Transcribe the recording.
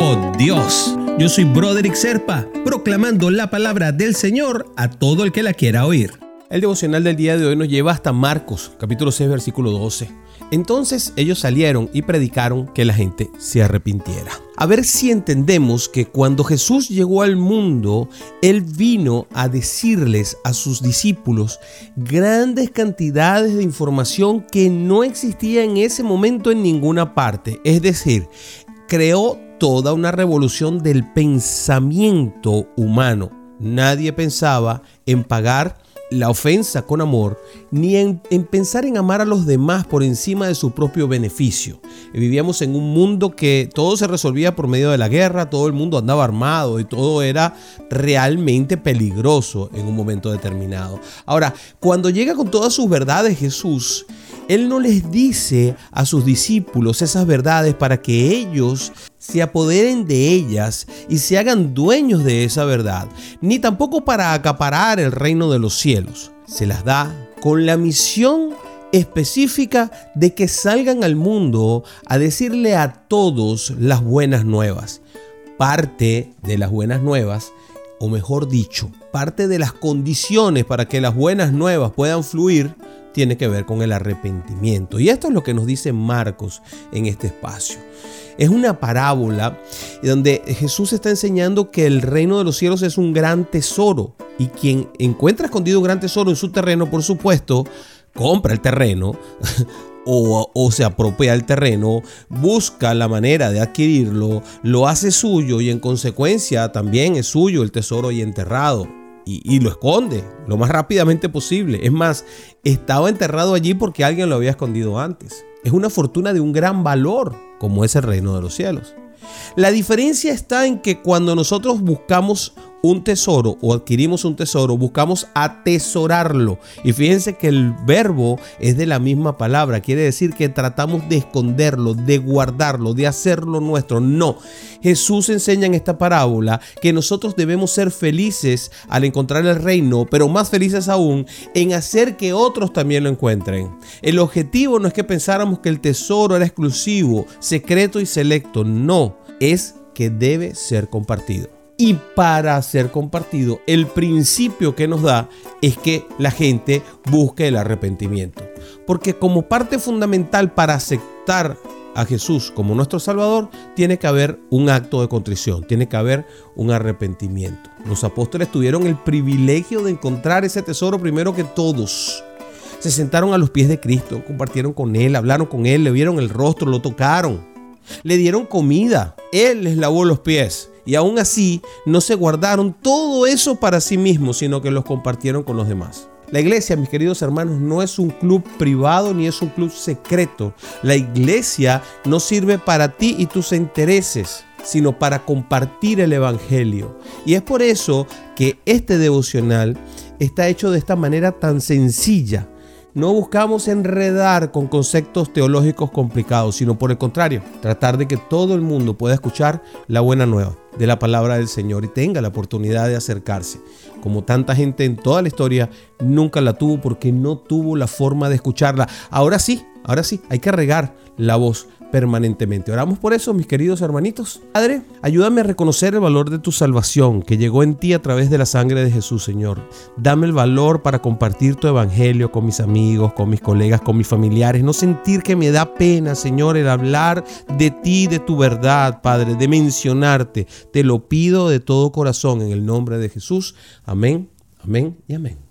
Oh Dios, yo soy Broderick Serpa, proclamando la palabra del Señor a todo el que la quiera oír. El devocional del día de hoy nos lleva hasta Marcos, capítulo 6, versículo 12. Entonces ellos salieron y predicaron que la gente se arrepintiera. A ver si entendemos que cuando Jesús llegó al mundo, Él vino a decirles a sus discípulos grandes cantidades de información que no existía en ese momento en ninguna parte. Es decir, creó toda una revolución del pensamiento humano. Nadie pensaba en pagar la ofensa con amor, ni en, pensar en amar a los demás por encima de su propio beneficio. Vivíamos en un mundo que todo se resolvía por medio de la guerra, todo el mundo andaba armado y todo era realmente peligroso en un momento determinado. Ahora, cuando llega con todas sus verdades Jesús, Él no les dice a sus discípulos esas verdades para que ellos se apoderen de ellas y se hagan dueños de esa verdad, ni tampoco para acaparar el reino de los cielos. Se las da con la misión específica de que salgan al mundo a decirle a todos las buenas nuevas. Parte de las buenas nuevas, o mejor dicho, parte de las condiciones para que las buenas nuevas puedan fluir, tiene que ver con el arrepentimiento. Y esto es lo que nos dice Marcos en este espacio. Es una parábola donde Jesús está enseñando que el reino de los cielos es un gran tesoro y quien encuentra escondido un gran tesoro en su terreno, por supuesto, compra el terreno o, se apropia el terreno, busca la manera de adquirirlo, lo hace suyo y en consecuencia también es suyo el tesoro y enterrado. Y, lo esconde lo más rápidamente posible. Es más, estaba enterrado allí porque alguien lo había escondido antes. Es una fortuna de un gran valor como es el reino de los cielos. La diferencia está en que cuando nosotros buscamos un tesoro o adquirimos un tesoro, buscamos atesorarlo. Y fíjense que el verbo es de la misma palabra, quiere decir que tratamos de esconderlo, de guardarlo, de hacerlo nuestro. No, Jesús enseña en esta parábola que nosotros debemos ser felices al encontrar el reino, pero más felices aún en hacer que otros también lo encuentren. El objetivo no es que pensáramos que el tesoro era exclusivo, secreto y selecto, no, es que debe ser compartido y para ser compartido, el principio que nos da es que la gente busque el arrepentimiento. Porque como parte fundamental para aceptar a Jesús como nuestro Salvador, tiene que haber un acto de contrición, tiene que haber un arrepentimiento. Los apóstoles tuvieron el privilegio de encontrar ese tesoro primero que todos. Se sentaron a los pies de Cristo, compartieron con Él, hablaron con Él, le vieron el rostro, lo tocaron, le dieron comida, Él les lavó los pies y aún así no se guardaron todo eso para sí mismos, sino que los compartieron con los demás. La iglesia, mis queridos hermanos, no es un club privado ni es un club secreto. La iglesia no sirve para ti y tus intereses, sino para compartir el Evangelio. Y es por eso que este devocional está hecho de esta manera tan sencilla no buscamos enredar con conceptos teológicos complicados, sino por el contrario, tratar de que todo el mundo pueda escuchar la buena nueva de la palabra del Señor y tenga la oportunidad de acercarse. Como tanta gente en toda la historia nunca la tuvo porque no tuvo la forma de escucharla. Ahora sí, ahora sí, hay que regar la voz permanentemente. Oramos por eso, mis queridos hermanitos. Padre, ayúdame a reconocer el valor de tu salvación que llegó en ti a través de la sangre de Jesús, Señor. Dame el valor para compartir tu evangelio con mis amigos, con mis colegas, con mis familiares. No sentir que me da pena, Señor, el hablar de ti, de tu verdad, Padre, de mencionarte. Te lo pido de todo corazón en el nombre de Jesús. Amén, amén y amén.